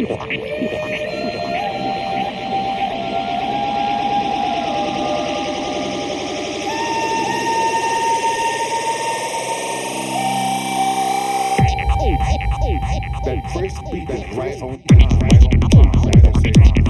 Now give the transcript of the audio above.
That first beat that's right on time, right on time, right on time.